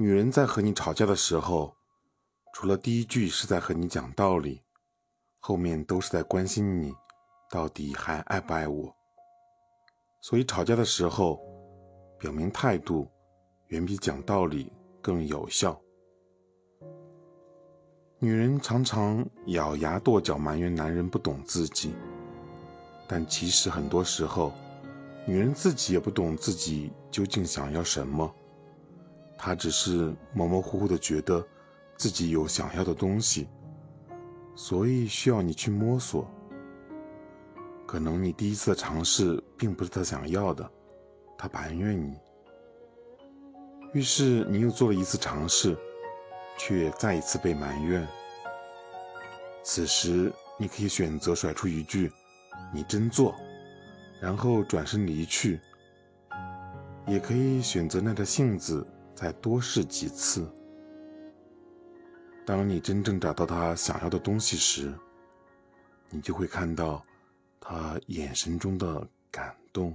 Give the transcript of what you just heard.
女人在和你吵架的时候，除了第一句是在和你讲道理，后面都是在关心你到底还爱不爱我。所以吵架的时候，表明态度远比讲道理更有效。女人常常咬牙跺脚埋怨男人不懂自己，但其实很多时候，女人自己也不懂自己究竟想要什么。他只是模模糊糊的觉得自己有想要的东西，所以需要你去摸索。可能你第一次的尝试并不是他想要的，他埋怨你，于是你又做了一次尝试，却再一次被埋怨。此时你可以选择甩出一句“你真做”，然后转身离去，也可以选择耐着性子。再多试几次。当你真正找到他想要的东西时，你就会看到他眼神中的感动。